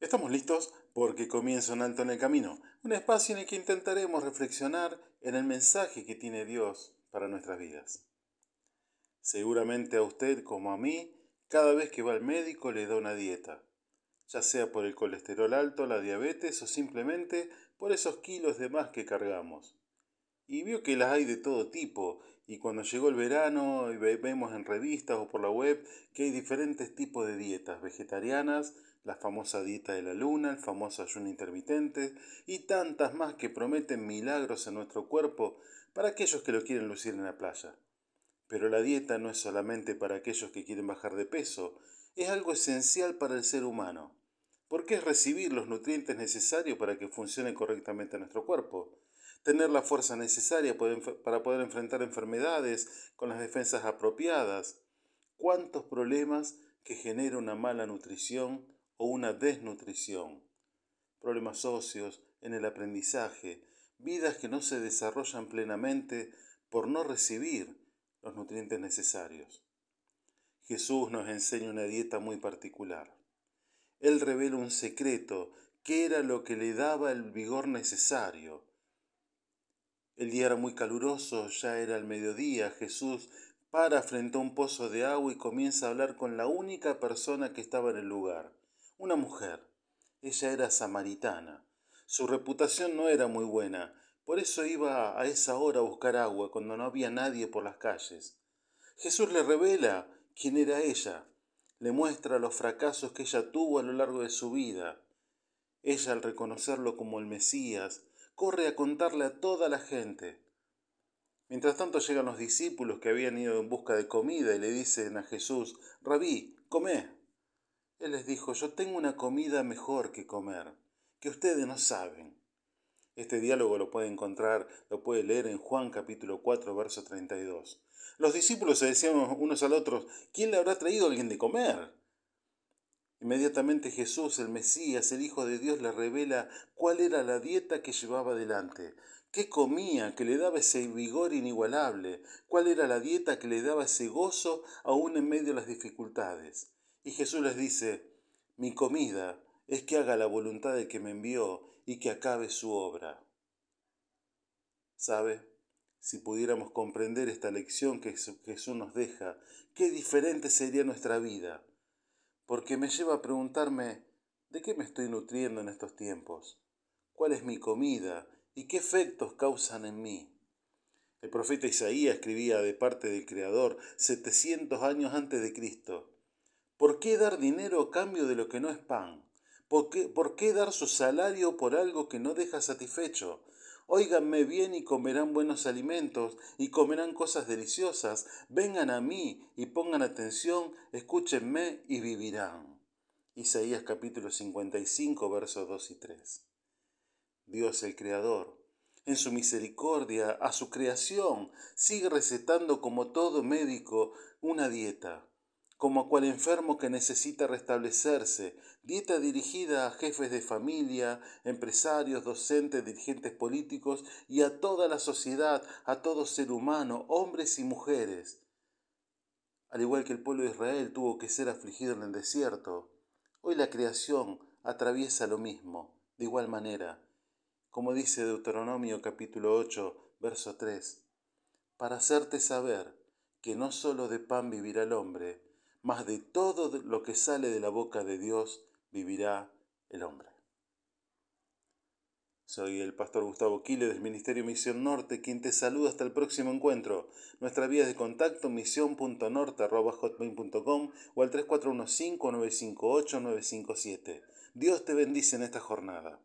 Estamos listos porque comienza un alto en el camino, un espacio en el que intentaremos reflexionar en el mensaje que tiene Dios para nuestras vidas. Seguramente a usted como a mí, cada vez que va al médico le da una dieta, ya sea por el colesterol alto, la diabetes o simplemente por esos kilos de más que cargamos. Y vio que las hay de todo tipo, y cuando llegó el verano y vemos en revistas o por la web que hay diferentes tipos de dietas vegetarianas, la famosa dieta de la luna, el famoso ayuno intermitente y tantas más que prometen milagros en nuestro cuerpo para aquellos que lo quieren lucir en la playa. Pero la dieta no es solamente para aquellos que quieren bajar de peso, es algo esencial para el ser humano, porque es recibir los nutrientes necesarios para que funcione correctamente nuestro cuerpo, tener la fuerza necesaria para poder enfrentar enfermedades con las defensas apropiadas. ¿Cuántos problemas que genera una mala nutrición o una desnutrición, problemas socios en el aprendizaje, vidas que no se desarrollan plenamente por no recibir los nutrientes necesarios. Jesús nos enseña una dieta muy particular. Él revela un secreto, que era lo que le daba el vigor necesario. El día era muy caluroso, ya era el mediodía, Jesús para frente a un pozo de agua y comienza a hablar con la única persona que estaba en el lugar una mujer. Ella era samaritana. Su reputación no era muy buena, por eso iba a esa hora a buscar agua cuando no había nadie por las calles. Jesús le revela quién era ella, le muestra los fracasos que ella tuvo a lo largo de su vida. Ella, al reconocerlo como el Mesías, corre a contarle a toda la gente. Mientras tanto llegan los discípulos que habían ido en busca de comida y le dicen a Jesús, Rabí, come. Él les dijo, yo tengo una comida mejor que comer, que ustedes no saben. Este diálogo lo puede encontrar, lo puede leer en Juan capítulo 4, verso 32. Los discípulos se decían unos al otros, ¿quién le habrá traído a alguien de comer? Inmediatamente Jesús, el Mesías, el Hijo de Dios, le revela cuál era la dieta que llevaba adelante, qué comía que le daba ese vigor inigualable, cuál era la dieta que le daba ese gozo aún en medio de las dificultades. Y Jesús les dice, mi comida es que haga la voluntad del que me envió y que acabe su obra. ¿Sabe? Si pudiéramos comprender esta lección que Jesús nos deja, qué diferente sería nuestra vida, porque me lleva a preguntarme, ¿de qué me estoy nutriendo en estos tiempos? ¿Cuál es mi comida y qué efectos causan en mí? El profeta Isaías escribía de parte del Creador 700 años antes de Cristo. ¿Por qué dar dinero a cambio de lo que no es pan? ¿Por qué, ¿Por qué dar su salario por algo que no deja satisfecho? Óiganme bien y comerán buenos alimentos y comerán cosas deliciosas. Vengan a mí y pongan atención, escúchenme y vivirán. Isaías capítulo 55 versos 2 y 3. Dios el Creador, en su misericordia a su creación, sigue recetando como todo médico una dieta como a cual enfermo que necesita restablecerse, dieta dirigida a jefes de familia, empresarios, docentes, dirigentes políticos y a toda la sociedad, a todo ser humano, hombres y mujeres. Al igual que el pueblo de Israel tuvo que ser afligido en el desierto, hoy la creación atraviesa lo mismo, de igual manera, como dice Deuteronomio capítulo 8, verso 3, para hacerte saber que no sólo de pan vivirá el hombre, mas de todo lo que sale de la boca de Dios vivirá el hombre. Soy el pastor Gustavo Quile del Ministerio Misión Norte, quien te saluda hasta el próximo encuentro. Nuestra vía de contacto misión.norte.com o al 3415-958-957. Dios te bendice en esta jornada.